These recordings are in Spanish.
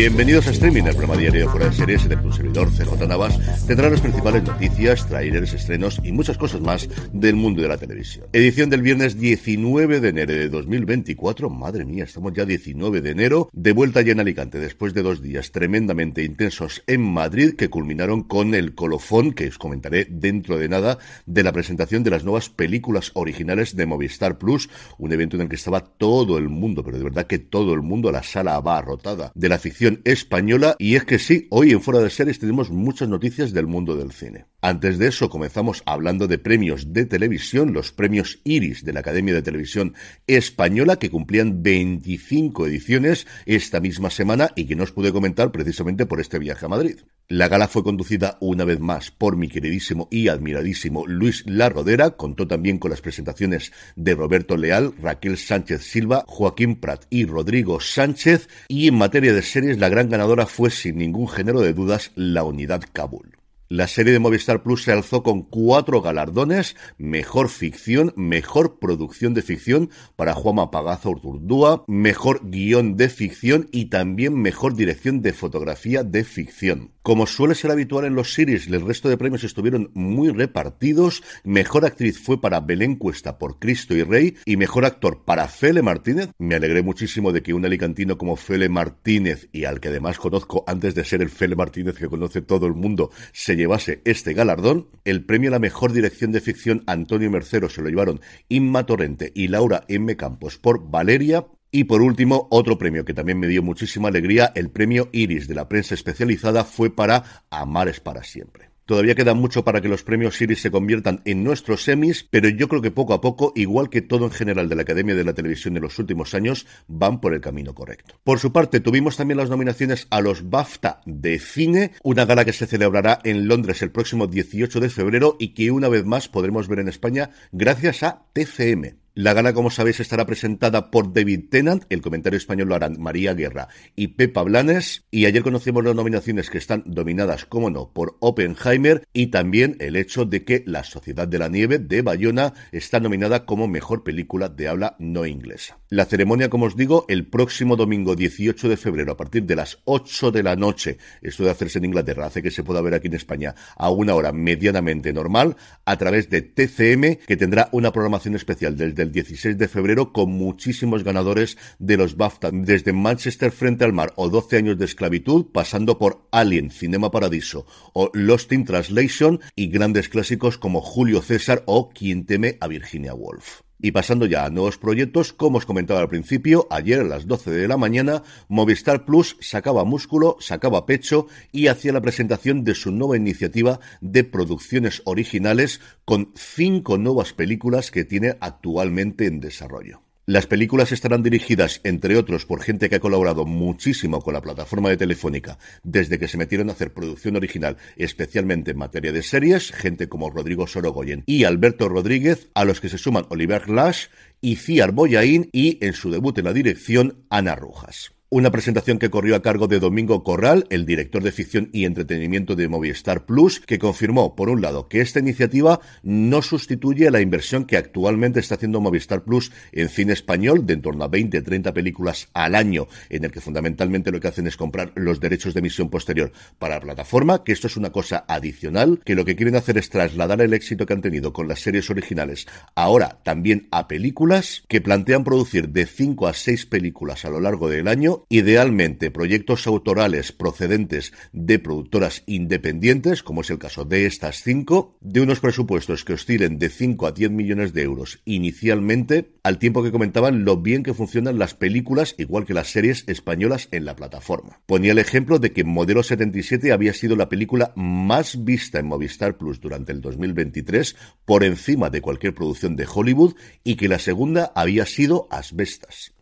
Bienvenidos a Streaming, el programa diario fuera de series de tu servidor CJ Navas. Tendrá las principales noticias, trailers, estrenos y muchas cosas más del mundo de la televisión. Edición del viernes 19 de enero de 2024. Madre mía, estamos ya 19 de enero. De vuelta ya en Alicante después de dos días tremendamente intensos en Madrid que culminaron con el colofón, que os comentaré dentro de nada, de la presentación de las nuevas películas originales de Movistar Plus. Un evento en el que estaba todo el mundo, pero de verdad que todo el mundo, la sala abarrotada de la ficción española y es que sí, hoy en Fuera de Series tenemos muchas noticias del mundo del cine. Antes de eso comenzamos hablando de premios de televisión, los premios Iris de la Academia de Televisión Española que cumplían 25 ediciones esta misma semana y que no os pude comentar precisamente por este viaje a Madrid. La gala fue conducida una vez más por mi queridísimo y admiradísimo Luis Larrodera, contó también con las presentaciones de Roberto Leal, Raquel Sánchez Silva, Joaquín Prat y Rodrigo Sánchez y en materia de series la gran ganadora fue sin ningún género de dudas la unidad Kabul. La serie de Movistar Plus se alzó con cuatro galardones, mejor ficción, mejor producción de ficción para Juanma Pagaza Urturdúa, mejor guion de ficción y también mejor dirección de fotografía de ficción. Como suele ser habitual en los series, el resto de premios estuvieron muy repartidos. Mejor actriz fue para Belén Cuesta por Cristo y Rey y mejor actor para Fele Martínez. Me alegré muchísimo de que un alicantino como Fele Martínez y al que además conozco antes de ser el Fele Martínez que conoce todo el mundo se llevase este galardón. El premio a la mejor dirección de ficción Antonio Mercero se lo llevaron Inma Torrente y Laura M. Campos por Valeria. Y por último, otro premio que también me dio muchísima alegría, el premio Iris de la prensa especializada fue para Amar es para siempre. Todavía queda mucho para que los premios Iris se conviertan en nuestros semis, pero yo creo que poco a poco, igual que todo en general de la Academia de la Televisión de los últimos años, van por el camino correcto. Por su parte, tuvimos también las nominaciones a los BAFTA de cine, una gala que se celebrará en Londres el próximo 18 de febrero y que una vez más podremos ver en España gracias a TCM. La gala, como sabéis, estará presentada por David Tennant, el comentario español lo harán María Guerra y Pepa Blanes, y ayer conocimos las nominaciones que están dominadas, como no, por Oppenheimer, y también el hecho de que La Sociedad de la Nieve de Bayona está nominada como mejor película de habla no inglesa. La ceremonia, como os digo, el próximo domingo 18 de febrero, a partir de las 8 de la noche, esto de hacerse en Inglaterra, hace que se pueda ver aquí en España a una hora medianamente normal, a través de TCM, que tendrá una programación especial del 16 de febrero con muchísimos ganadores de los BAFTA, desde Manchester frente al mar o 12 años de esclavitud, pasando por Alien, Cinema Paradiso o Lost in Translation y grandes clásicos como Julio César o Quien teme a Virginia Woolf. Y pasando ya a nuevos proyectos, como os comentaba al principio, ayer a las 12 de la mañana, Movistar Plus sacaba músculo, sacaba pecho y hacía la presentación de su nueva iniciativa de producciones originales con cinco nuevas películas que tiene actualmente en desarrollo. Las películas estarán dirigidas, entre otros, por gente que ha colaborado muchísimo con la plataforma de Telefónica desde que se metieron a hacer producción original, especialmente en materia de series, gente como Rodrigo Sorogoyen y Alberto Rodríguez, a los que se suman Oliver Lash y Ciar Boyain y, en su debut en la dirección, Ana Rujas. Una presentación que corrió a cargo de Domingo Corral, el director de ficción y entretenimiento de Movistar Plus, que confirmó, por un lado, que esta iniciativa no sustituye la inversión que actualmente está haciendo Movistar Plus en cine español, de en torno a 20-30 películas al año, en el que fundamentalmente lo que hacen es comprar los derechos de emisión posterior para la plataforma, que esto es una cosa adicional, que lo que quieren hacer es trasladar el éxito que han tenido con las series originales ahora también a películas, que plantean producir de 5 a 6 películas a lo largo del año idealmente proyectos autorales procedentes de productoras independientes, como es el caso de estas cinco, de unos presupuestos que oscilen de 5 a 10 millones de euros inicialmente, al tiempo que comentaban lo bien que funcionan las películas, igual que las series españolas en la plataforma. Ponía el ejemplo de que Modelo 77 había sido la película más vista en Movistar Plus durante el 2023, por encima de cualquier producción de Hollywood, y que la segunda había sido Asbestas.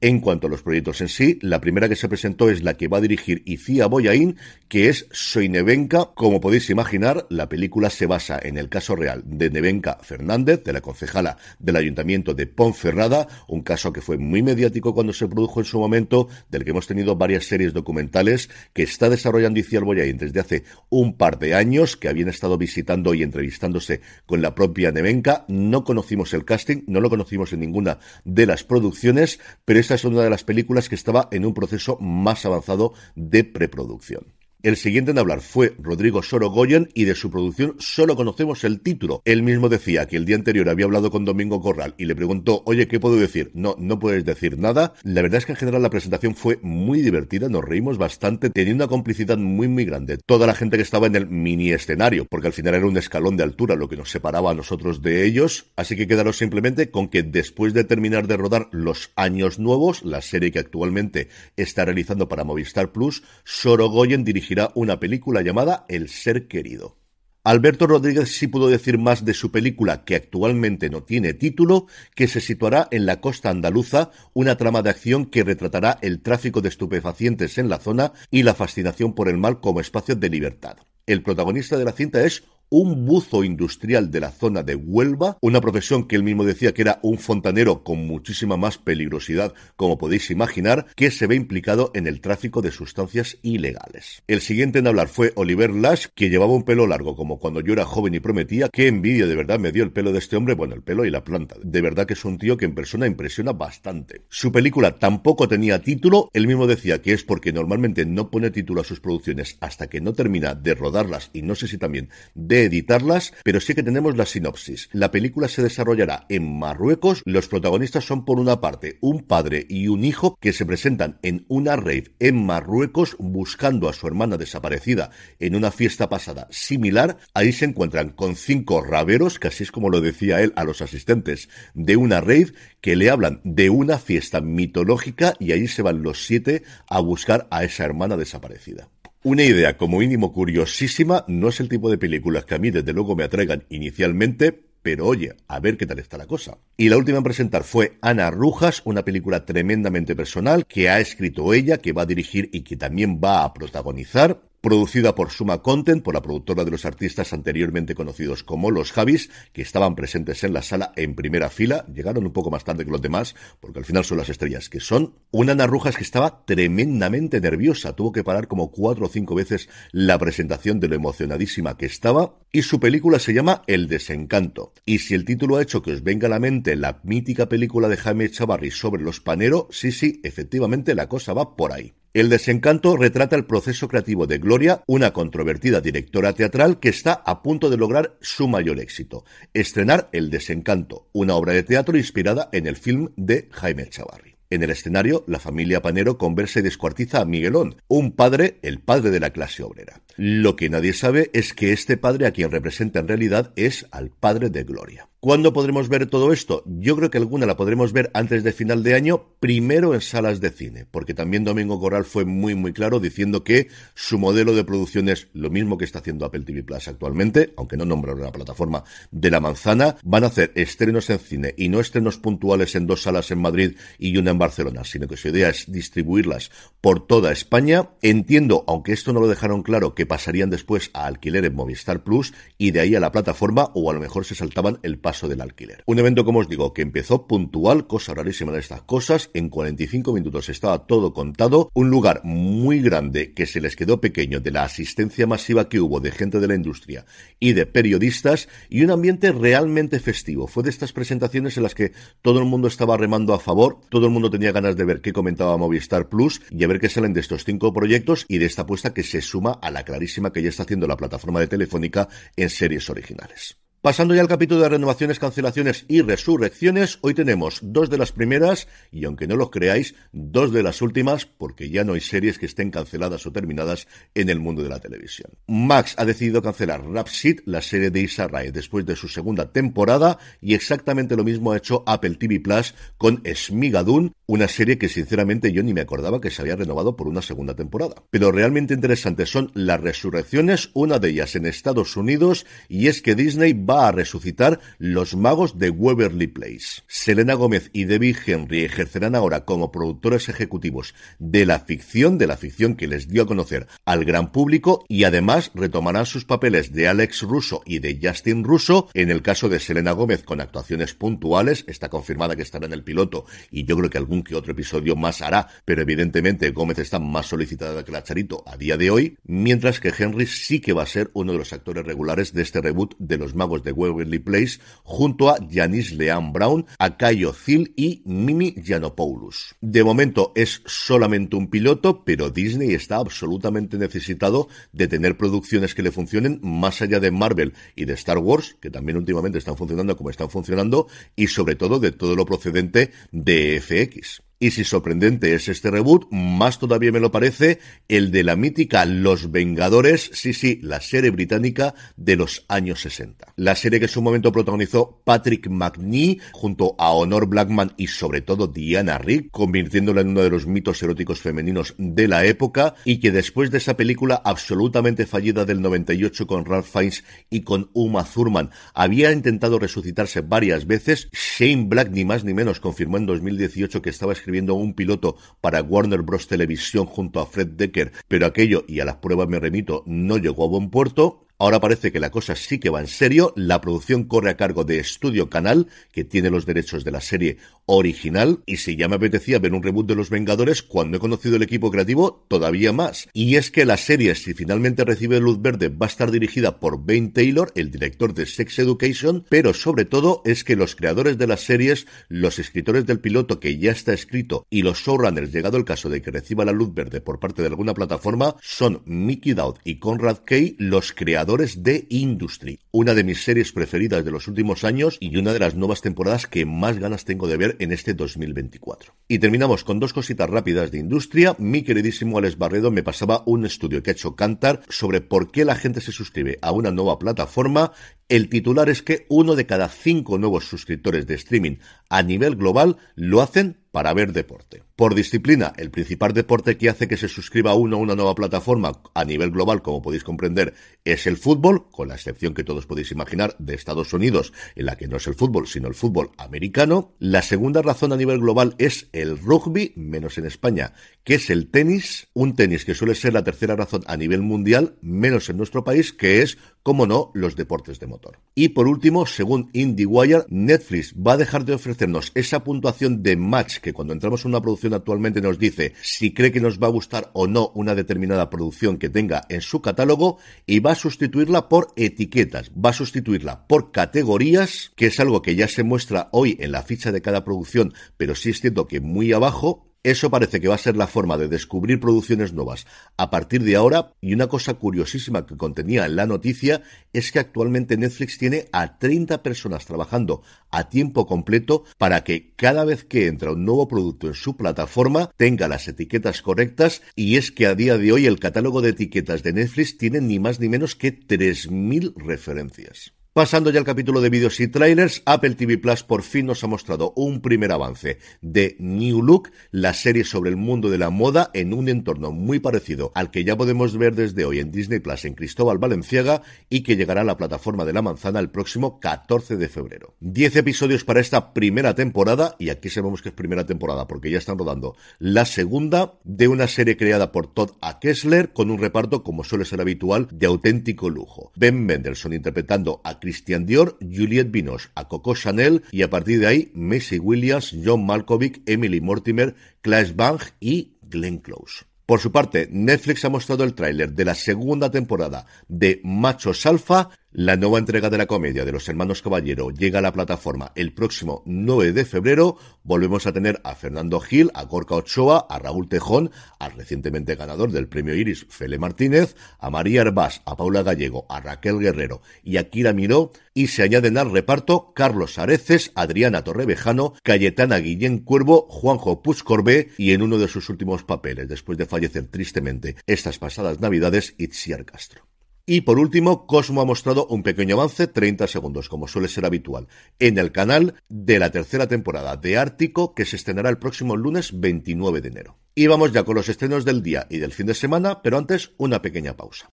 En cuanto a los proyectos en sí, la primera que se presentó es la que va a dirigir Icía Boyain, que es Soy Nevenka. Como podéis imaginar, la película se basa en el caso real de Nevenka Fernández, de la concejala del Ayuntamiento de Ponferrada, un caso que fue muy mediático cuando se produjo en su momento, del que hemos tenido varias series documentales que está desarrollando Icía Boyain desde hace un par de años, que habían estado visitando y entrevistándose con la propia Nevenka. No conocimos el casting, no lo conocimos en ninguna de las producciones, pero esta es una de las películas que estaba en un proceso más avanzado de preproducción. El siguiente en hablar fue Rodrigo Sorogoyen y de su producción solo conocemos el título. Él mismo decía que el día anterior había hablado con Domingo Corral y le preguntó, oye, ¿qué puedo decir? No, no puedes decir nada. La verdad es que en general la presentación fue muy divertida, nos reímos bastante, teniendo una complicidad muy, muy grande. Toda la gente que estaba en el mini escenario, porque al final era un escalón de altura lo que nos separaba a nosotros de ellos. Así que quedaros simplemente con que después de terminar de rodar Los Años Nuevos, la serie que actualmente está realizando para Movistar Plus, Sorogoyen dirigió una película llamada El Ser Querido. Alberto Rodríguez sí pudo decir más de su película, que actualmente no tiene título, que se situará en la costa andaluza, una trama de acción que retratará el tráfico de estupefacientes en la zona y la fascinación por el mal como espacio de libertad. El protagonista de la cinta es un buzo industrial de la zona de Huelva, una profesión que él mismo decía que era un fontanero con muchísima más peligrosidad, como podéis imaginar, que se ve implicado en el tráfico de sustancias ilegales. El siguiente en hablar fue Oliver Lash, que llevaba un pelo largo como cuando yo era joven y prometía. Qué envidia de verdad me dio el pelo de este hombre, bueno, el pelo y la planta. De verdad que es un tío que en persona impresiona bastante. Su película tampoco tenía título, él mismo decía que es porque normalmente no pone título a sus producciones hasta que no termina de rodarlas y no sé si también de editarlas, pero sí que tenemos la sinopsis. La película se desarrollará en Marruecos. Los protagonistas son por una parte un padre y un hijo que se presentan en una rave en Marruecos buscando a su hermana desaparecida en una fiesta pasada similar. Ahí se encuentran con cinco raveros, que así es como lo decía él a los asistentes de una rave, que le hablan de una fiesta mitológica y ahí se van los siete a buscar a esa hermana desaparecida. Una idea como mínimo curiosísima, no es el tipo de películas que a mí desde luego me atraigan inicialmente, pero oye, a ver qué tal está la cosa. Y la última en presentar fue Ana Rujas, una película tremendamente personal que ha escrito ella, que va a dirigir y que también va a protagonizar producida por Suma Content, por la productora de los artistas anteriormente conocidos como Los Javis, que estaban presentes en la sala en primera fila, llegaron un poco más tarde que los demás, porque al final son las estrellas que son. Una Ana Rujas que estaba tremendamente nerviosa, tuvo que parar como cuatro o cinco veces la presentación de lo emocionadísima que estaba, y su película se llama El Desencanto. Y si el título ha hecho que os venga a la mente la mítica película de Jaime Chavarri sobre los Panero, sí, sí, efectivamente la cosa va por ahí. El desencanto retrata el proceso creativo de Gloria, una controvertida directora teatral que está a punto de lograr su mayor éxito, estrenar El desencanto, una obra de teatro inspirada en el film de Jaime Chavarri. En el escenario, la familia Panero conversa y descuartiza a Miguelón, un padre, el padre de la clase obrera. Lo que nadie sabe es que este padre a quien representa en realidad es al padre de Gloria. ¿Cuándo podremos ver todo esto? Yo creo que alguna la podremos ver antes de final de año, primero en salas de cine, porque también Domingo Corral fue muy muy claro diciendo que su modelo de producción es lo mismo que está haciendo Apple TV Plus actualmente, aunque no nombraron la plataforma de la manzana, van a hacer estrenos en cine y no estrenos puntuales en dos salas en Madrid y una en Barcelona, sino que su idea es distribuirlas por toda España. Entiendo, aunque esto no lo dejaron claro, que pasarían después a alquiler en Movistar Plus y de ahí a la plataforma o a lo mejor se saltaban el paso del alquiler. Un evento, como os digo, que empezó puntual, cosa rarísima de estas cosas, en 45 minutos estaba todo contado, un lugar muy grande que se les quedó pequeño de la asistencia masiva que hubo de gente de la industria y de periodistas y un ambiente realmente festivo. Fue de estas presentaciones en las que todo el mundo estaba remando a favor, todo el mundo tenía ganas de ver qué comentaba Movistar Plus y a ver qué salen de estos cinco proyectos y de esta apuesta que se suma a la clarísima que ya está haciendo la plataforma de Telefónica en series originales. Pasando ya al capítulo de renovaciones, cancelaciones y resurrecciones, hoy tenemos dos de las primeras y aunque no lo creáis, dos de las últimas porque ya no hay series que estén canceladas o terminadas en el mundo de la televisión. Max ha decidido cancelar Rhapsody, la serie de Issa Rae, después de su segunda temporada y exactamente lo mismo ha hecho Apple TV Plus con Smigadun, una serie que sinceramente yo ni me acordaba que se había renovado por una segunda temporada. Pero realmente interesantes son las resurrecciones, una de ellas en Estados Unidos y es que Disney va a resucitar Los Magos de Waverly Place. Selena Gómez y Debbie Henry ejercerán ahora como productores ejecutivos de la ficción, de la ficción que les dio a conocer al gran público y además retomarán sus papeles de Alex Russo y de Justin Russo. En el caso de Selena Gómez con actuaciones puntuales, está confirmada que estará en el piloto y yo creo que algún que otro episodio más hará, pero evidentemente Gómez está más solicitada que la Charito a día de hoy, mientras que Henry sí que va a ser uno de los actores regulares de este reboot de Los Magos de Waverly Place junto a Janice Leanne Brown, Akayo Zil y Mimi Giannopoulos. De momento es solamente un piloto, pero Disney está absolutamente necesitado de tener producciones que le funcionen más allá de Marvel y de Star Wars, que también últimamente están funcionando como están funcionando, y sobre todo de todo lo procedente de FX. Y si sorprendente es este reboot, más todavía me lo parece el de la mítica Los Vengadores, sí, sí, la serie británica de los años 60. La serie que en su momento protagonizó Patrick McNee junto a Honor Blackman y sobre todo Diana Rick, convirtiéndola en uno de los mitos eróticos femeninos de la época y que después de esa película absolutamente fallida del 98 con Ralph Fiennes y con Uma Thurman había intentado resucitarse varias veces, Shane Black ni más ni menos confirmó en 2018 que estaba escribiendo un piloto para Warner Bros. Televisión junto a Fred Decker, pero aquello, y a las pruebas me remito, no llegó a buen puerto. Ahora parece que la cosa sí que va en serio. La producción corre a cargo de Estudio Canal, que tiene los derechos de la serie original. Y si ya me apetecía ver un reboot de Los Vengadores, cuando he conocido el equipo creativo, todavía más. Y es que la serie, si finalmente recibe luz verde, va a estar dirigida por Ben Taylor, el director de Sex Education. Pero sobre todo es que los creadores de las series, los escritores del piloto que ya está escrito y los showrunners, llegado el caso de que reciba la luz verde por parte de alguna plataforma, son Mickey Dowd y Conrad Kay, los creadores de Industry, una de mis series preferidas de los últimos años y una de las nuevas temporadas que más ganas tengo de ver en este 2024. Y terminamos con dos cositas rápidas de industria. Mi queridísimo Alex Barredo me pasaba un estudio que ha hecho Cantar sobre por qué la gente se suscribe a una nueva plataforma. El titular es que uno de cada cinco nuevos suscriptores de streaming a nivel global lo hacen para ver deporte. Por disciplina, el principal deporte que hace que se suscriba uno a una nueva plataforma a nivel global, como podéis comprender, es el fútbol, con la excepción que todos podéis imaginar de Estados Unidos, en la que no es el fútbol, sino el fútbol americano. La segunda razón a nivel global es el rugby, menos en España, que es el tenis, un tenis que suele ser la tercera razón a nivel mundial, menos en nuestro país, que es, como no, los deportes de Y por último, según IndieWire, Netflix va a dejar de ofrecernos esa puntuación de match que cuando entramos en una producción actualmente nos dice si cree que nos va a gustar o no una determinada producción que tenga en su catálogo y va a sustituirla por etiquetas, va a sustituirla por categorías, que es algo que ya se muestra hoy en la ficha de cada producción, pero sí es cierto que muy abajo eso parece que va a ser la forma de descubrir producciones nuevas a partir de ahora. Y una cosa curiosísima que contenía en la noticia es que actualmente Netflix tiene a 30 personas trabajando a tiempo completo para que cada vez que entra un nuevo producto en su plataforma tenga las etiquetas correctas. Y es que a día de hoy el catálogo de etiquetas de Netflix tiene ni más ni menos que 3.000 referencias. Pasando ya al capítulo de vídeos y trailers, Apple TV Plus por fin nos ha mostrado un primer avance de New Look, la serie sobre el mundo de la moda en un entorno muy parecido al que ya podemos ver desde hoy en Disney Plus en Cristóbal Valenciaga y que llegará a la plataforma de la manzana el próximo 14 de febrero. 10 episodios para esta primera temporada y aquí sabemos que es primera temporada porque ya están rodando la segunda de una serie creada por Todd A. Kessler con un reparto como suele ser habitual de auténtico lujo. Ben Mendelssohn interpretando a Christian Dior, Juliette Binoche a Coco Chanel y a partir de ahí Macy Williams, John Malkovich, Emily Mortimer, Clash Bang y Glenn Close. Por su parte, Netflix ha mostrado el tráiler de la segunda temporada de Machos Alfa, La nueva entrega de la comedia de los hermanos Caballero llega a la plataforma el próximo 9 de febrero. Volvemos a tener a Fernando Gil, a Gorka Ochoa, a Raúl Tejón, al recientemente ganador del premio Iris, Fele Martínez, a María Herbás, a Paula Gallego, a Raquel Guerrero y a Kira Miró. Y se añaden al reparto Carlos Areces, Adriana Torrevejano, Cayetana Guillén Cuervo, Juanjo Puscorbé y en uno de sus últimos papeles, después de fallecer tristemente estas pasadas navidades, Itziar Castro. Y por último, Cosmo ha mostrado un pequeño avance, 30 segundos, como suele ser habitual, en el canal de la tercera temporada de Ártico, que se estrenará el próximo lunes 29 de enero. Y vamos ya con los estrenos del día y del fin de semana, pero antes una pequeña pausa.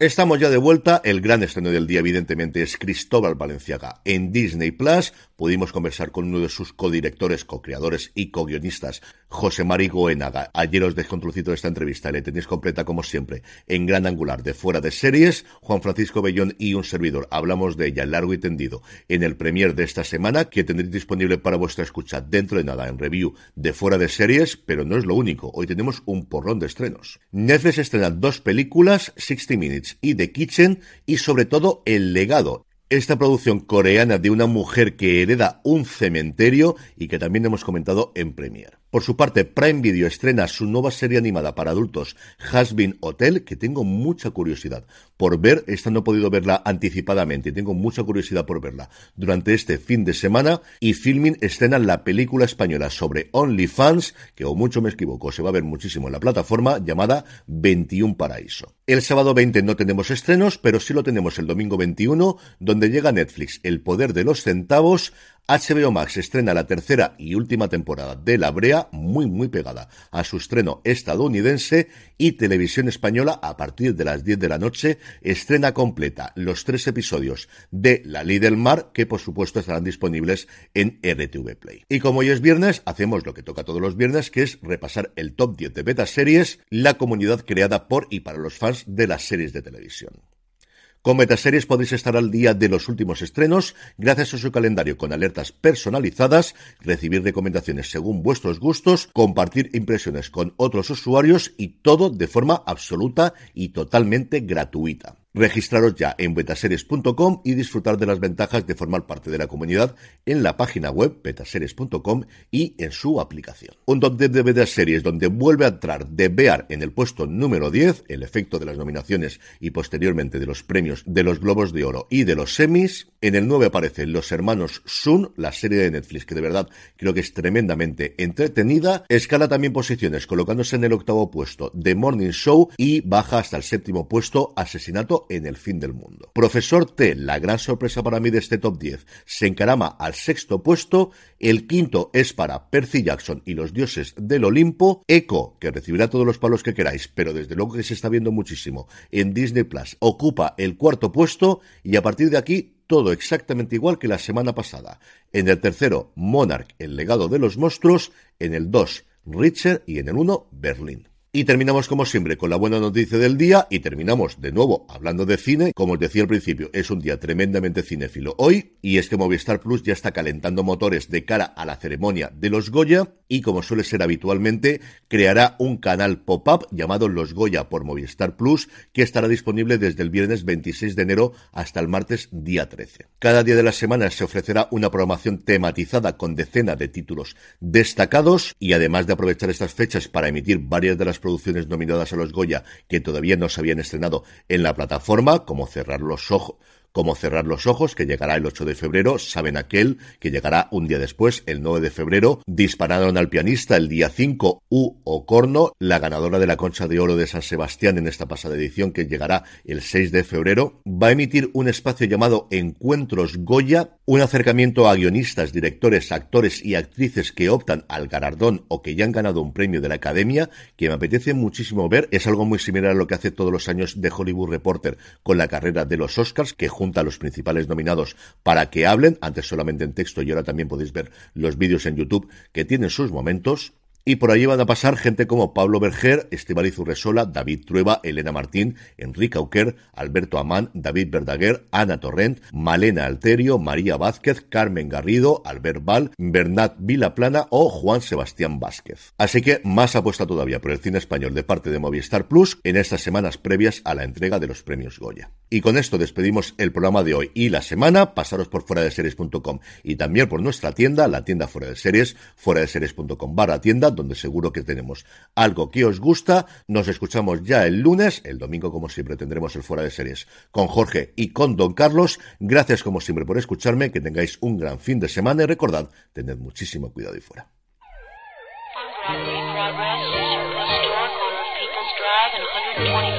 Estamos ya de vuelta. El gran estreno del día, evidentemente, es Cristóbal Valenciaga en Disney Plus. Pudimos conversar con uno de sus codirectores, co-creadores y co-guionistas, José Mari Goenaga. Ayer os dejo un trocito de esta entrevista. Le tenéis completa, como siempre, en gran angular de fuera de series. Juan Francisco Bellón y un servidor. Hablamos de ella largo y tendido en el premier de esta semana, que tendréis disponible para vuestra escucha dentro de nada en review de fuera de series, pero no es lo único. Hoy tenemos un porrón de estrenos. Netflix estrena dos películas, 60 Minutes y The Kitchen y sobre todo El legado, esta producción coreana de una mujer que hereda un cementerio y que también hemos comentado en Premiere. Por su parte, Prime Video estrena su nueva serie animada para adultos, Has Been Hotel, que tengo mucha curiosidad por ver. Esta no he podido verla anticipadamente tengo mucha curiosidad por verla durante este fin de semana. Y Filmin estrena la película española sobre OnlyFans, que o mucho me equivoco, se va a ver muchísimo en la plataforma, llamada 21 Paraíso. El sábado 20 no tenemos estrenos, pero sí lo tenemos el domingo 21, donde llega Netflix El Poder de los Centavos, HBO Max estrena la tercera y última temporada de La Brea, muy muy pegada a su estreno estadounidense, y Televisión Española a partir de las 10 de la noche estrena completa los tres episodios de La Ley del Mar, que por supuesto estarán disponibles en RTV Play. Y como hoy es viernes, hacemos lo que toca todos los viernes, que es repasar el top 10 de beta series, la comunidad creada por y para los fans de las series de televisión. Con Metaseries podéis estar al día de los últimos estrenos gracias a su calendario con alertas personalizadas, recibir recomendaciones según vuestros gustos, compartir impresiones con otros usuarios y todo de forma absoluta y totalmente gratuita. Registraros ya en betaseries.com y disfrutar de las ventajas de formar parte de la comunidad en la página web betaseries.com y en su aplicación. Un top 10 de betaseries donde vuelve a entrar de Bear en el puesto número 10, el efecto de las nominaciones y posteriormente de los premios de los Globos de Oro y de los semis. En el 9 aparecen Los Hermanos Sun, la serie de Netflix que de verdad creo que es tremendamente entretenida. Escala también posiciones colocándose en el octavo puesto The Morning Show y baja hasta el séptimo puesto Asesinato en el fin del mundo. Profesor T, la gran sorpresa para mí de este top 10, se encarama al sexto puesto, el quinto es para Percy Jackson y los dioses del Olimpo, Echo, que recibirá todos los palos que queráis, pero desde luego que se está viendo muchísimo en Disney Plus, ocupa el cuarto puesto y a partir de aquí todo exactamente igual que la semana pasada. En el tercero, Monarch, el legado de los monstruos, en el 2, Richard y en el 1, Berlín. Y terminamos como siempre con la buena noticia del día y terminamos de nuevo hablando de cine. Como os decía al principio, es un día tremendamente cinéfilo hoy y es que Movistar Plus ya está calentando motores de cara a la ceremonia de los Goya y como suele ser habitualmente, creará un canal pop-up llamado Los Goya por Movistar Plus que estará disponible desde el viernes 26 de enero hasta el martes día 13. Cada día de la semana se ofrecerá una programación tematizada con decenas de títulos destacados y además de aprovechar estas fechas para emitir varias de las producciones nominadas a los Goya que todavía no se habían estrenado en la plataforma, como Cerrar los Ojos, como Cerrar los Ojos, que llegará el 8 de febrero, Saben Aquel, que llegará un día después, el 9 de febrero, Dispararon al pianista el día 5, U Ocorno, la ganadora de la Concha de Oro de San Sebastián en esta pasada edición, que llegará el 6 de febrero, va a emitir un espacio llamado Encuentros Goya, un acercamiento a guionistas, directores, actores y actrices que optan al galardón o que ya han ganado un premio de la Academia, que me apetece muchísimo ver. Es algo muy similar a lo que hace todos los años de Hollywood Reporter con la carrera de los Oscars, que junta a los principales nominados para que hablen, antes solamente en texto y ahora también podéis ver los vídeos en YouTube que tienen sus momentos. Y por ahí van a pasar gente como Pablo Berger, Estibaliz Urresola, David Trueba, Elena Martín, Enrique Auquer, Alberto Amán, David Verdaguer, Ana Torrent, Malena Alterio, María Vázquez, Carmen Garrido, Albert Val, Bernat Vilaplana o Juan Sebastián Vázquez. Así que más apuesta todavía por el cine español de parte de Movistar Plus en estas semanas previas a la entrega de los premios Goya. Y con esto despedimos el programa de hoy y la semana. Pasaros por fuera de series.com y también por nuestra tienda, la tienda fuera de series, fuera de series.com barra tienda, donde seguro que tenemos algo que os gusta. Nos escuchamos ya el lunes, el domingo como siempre tendremos el fuera de series con Jorge y con Don Carlos. Gracias como siempre por escucharme, que tengáis un gran fin de semana y recordad, tened muchísimo cuidado y fuera. Broadway, progress, historic corner of People's Drive and 124th Street.